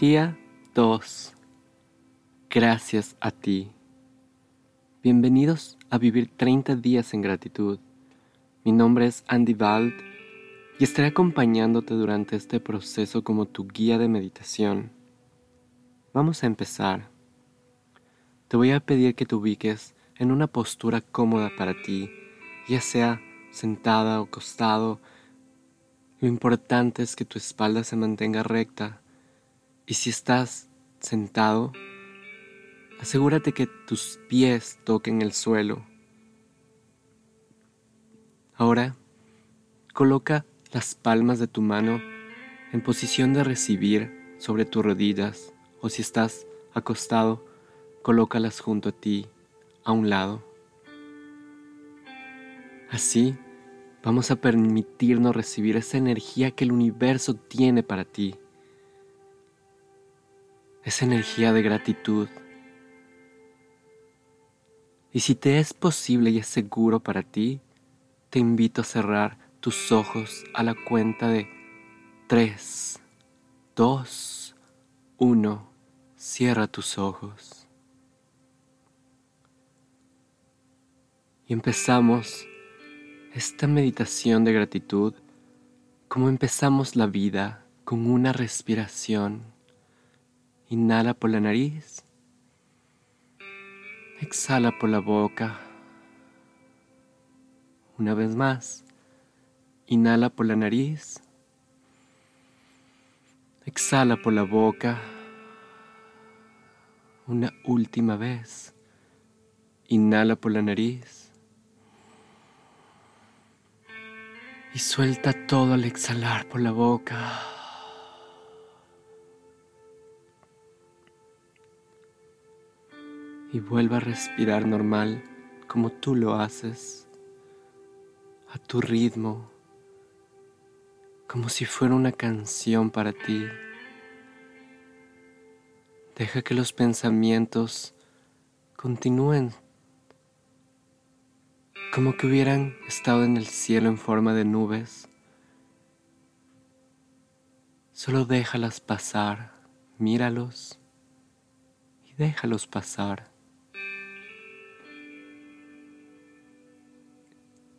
Día 2. Gracias a ti. Bienvenidos a Vivir 30 días en gratitud. Mi nombre es Andy Vald y estaré acompañándote durante este proceso como tu guía de meditación. Vamos a empezar. Te voy a pedir que te ubiques en una postura cómoda para ti, ya sea sentada o acostado. Lo importante es que tu espalda se mantenga recta y si estás sentado, asegúrate que tus pies toquen el suelo. Ahora, coloca las palmas de tu mano en posición de recibir sobre tus rodillas o si estás acostado, colócalas junto a ti, a un lado. Así, vamos a permitirnos recibir esa energía que el universo tiene para ti esa energía de gratitud. Y si te es posible y es seguro para ti, te invito a cerrar tus ojos a la cuenta de 3, 2, 1. Cierra tus ojos. Y empezamos esta meditación de gratitud como empezamos la vida con una respiración Inhala por la nariz. Exhala por la boca. Una vez más. Inhala por la nariz. Exhala por la boca. Una última vez. Inhala por la nariz. Y suelta todo al exhalar por la boca. Y vuelva a respirar normal como tú lo haces, a tu ritmo, como si fuera una canción para ti. Deja que los pensamientos continúen como que hubieran estado en el cielo en forma de nubes. Solo déjalas pasar, míralos y déjalos pasar.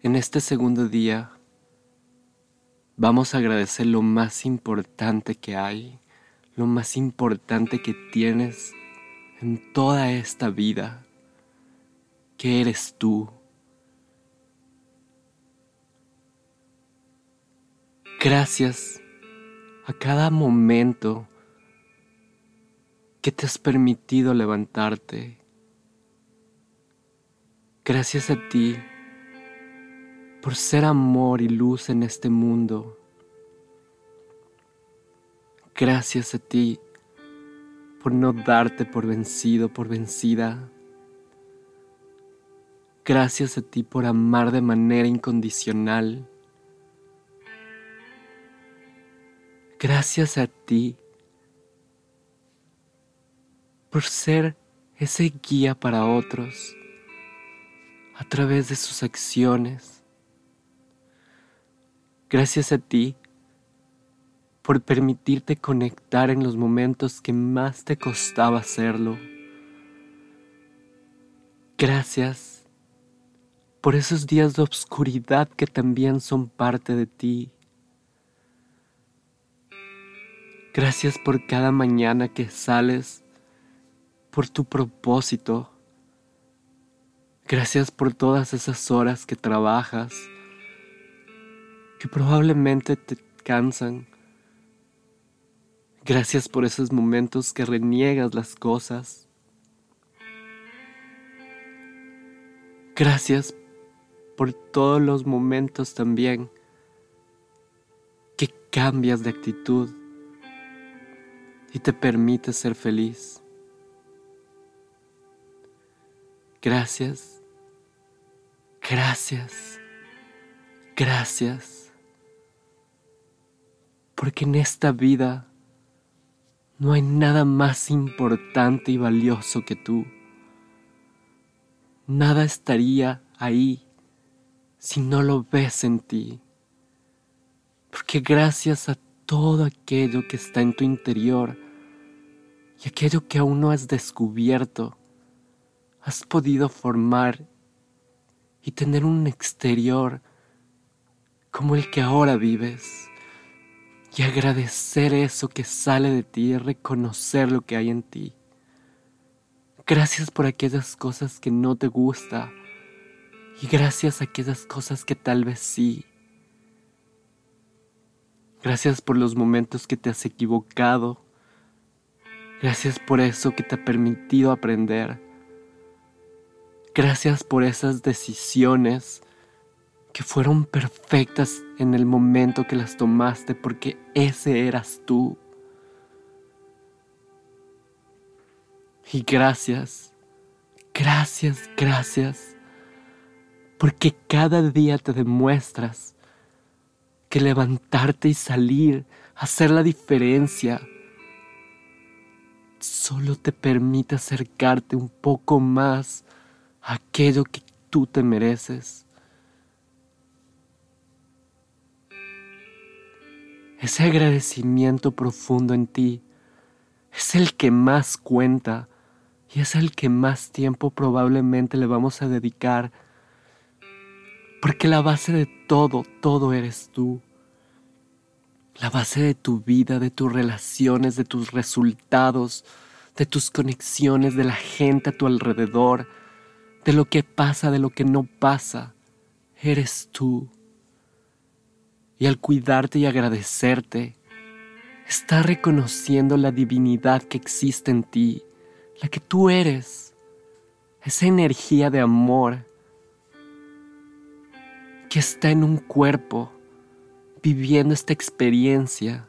En este segundo día vamos a agradecer lo más importante que hay, lo más importante que tienes en toda esta vida, que eres tú. Gracias a cada momento que te has permitido levantarte. Gracias a ti por ser amor y luz en este mundo. Gracias a ti por no darte por vencido, por vencida. Gracias a ti por amar de manera incondicional. Gracias a ti por ser ese guía para otros a través de sus acciones Gracias a ti por permitirte conectar en los momentos que más te costaba hacerlo. Gracias por esos días de obscuridad que también son parte de ti. Gracias por cada mañana que sales por tu propósito. Gracias por todas esas horas que trabajas que probablemente te cansan. Gracias por esos momentos que reniegas las cosas. Gracias por todos los momentos también que cambias de actitud y te permites ser feliz. Gracias, gracias, gracias porque en esta vida no hay nada más importante y valioso que tú. Nada estaría ahí si no lo ves en ti. Porque gracias a todo aquello que está en tu interior, y aquello que aún no has descubierto, has podido formar y tener un exterior como el que ahora vives y agradecer eso que sale de ti y reconocer lo que hay en ti. Gracias por aquellas cosas que no te gusta y gracias a aquellas cosas que tal vez sí. Gracias por los momentos que te has equivocado. Gracias por eso que te ha permitido aprender. Gracias por esas decisiones que fueron perfectas en el momento que las tomaste porque ese eras tú. Y gracias, gracias, gracias, porque cada día te demuestras que levantarte y salir, hacer la diferencia, solo te permite acercarte un poco más a aquello que tú te mereces. Ese agradecimiento profundo en ti es el que más cuenta y es el que más tiempo probablemente le vamos a dedicar. Porque la base de todo, todo eres tú. La base de tu vida, de tus relaciones, de tus resultados, de tus conexiones, de la gente a tu alrededor, de lo que pasa, de lo que no pasa, eres tú. Y al cuidarte y agradecerte, está reconociendo la divinidad que existe en ti, la que tú eres, esa energía de amor que está en un cuerpo viviendo esta experiencia.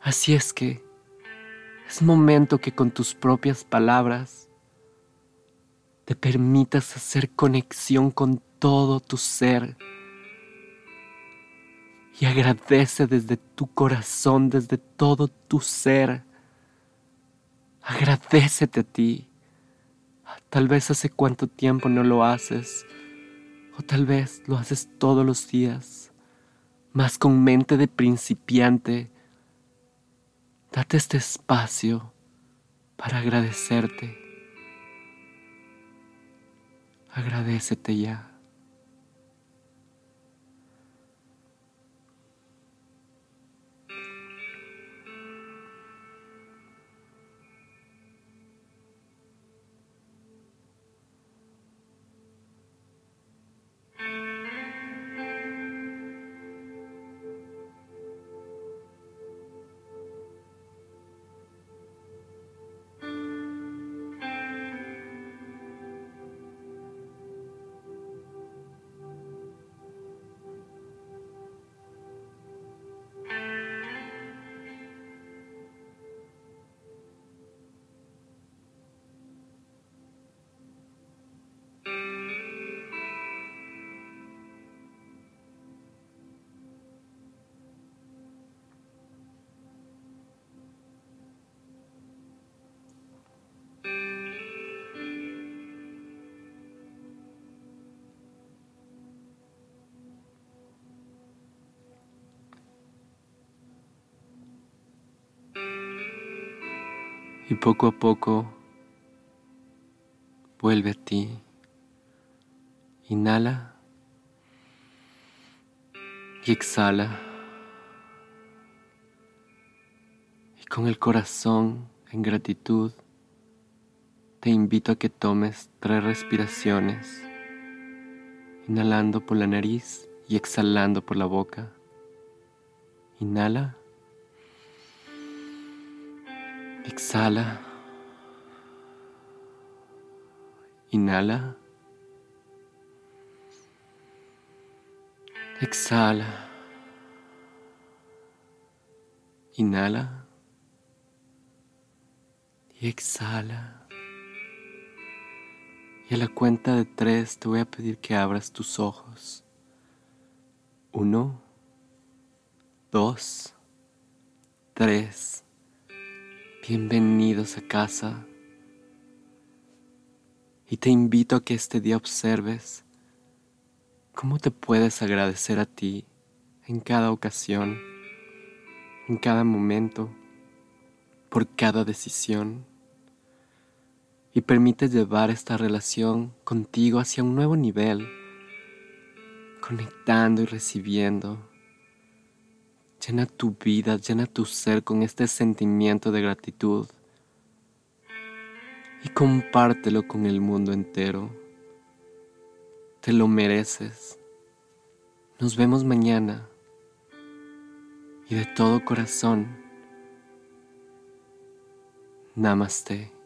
Así es que es momento que con tus propias palabras te permitas hacer conexión con todo tu ser. Y agradece desde tu corazón, desde todo tu ser. Agradecete a ti. Tal vez hace cuánto tiempo no lo haces. O tal vez lo haces todos los días. Más con mente de principiante. Date este espacio para agradecerte. Agradecete ya. Y poco a poco vuelve a ti. Inhala y exhala. Y con el corazón en gratitud, te invito a que tomes tres respiraciones, inhalando por la nariz y exhalando por la boca. Inhala. Exhala. Inhala. Exhala. Inhala. Y exhala. Y a la cuenta de tres te voy a pedir que abras tus ojos. Uno, dos, tres. Bienvenidos a casa. Y te invito a que este día observes cómo te puedes agradecer a ti en cada ocasión, en cada momento, por cada decisión y permite llevar esta relación contigo hacia un nuevo nivel, conectando y recibiendo. Llena tu vida, llena tu ser con este sentimiento de gratitud y compártelo con el mundo entero. Te lo mereces. Nos vemos mañana y de todo corazón. Namaste.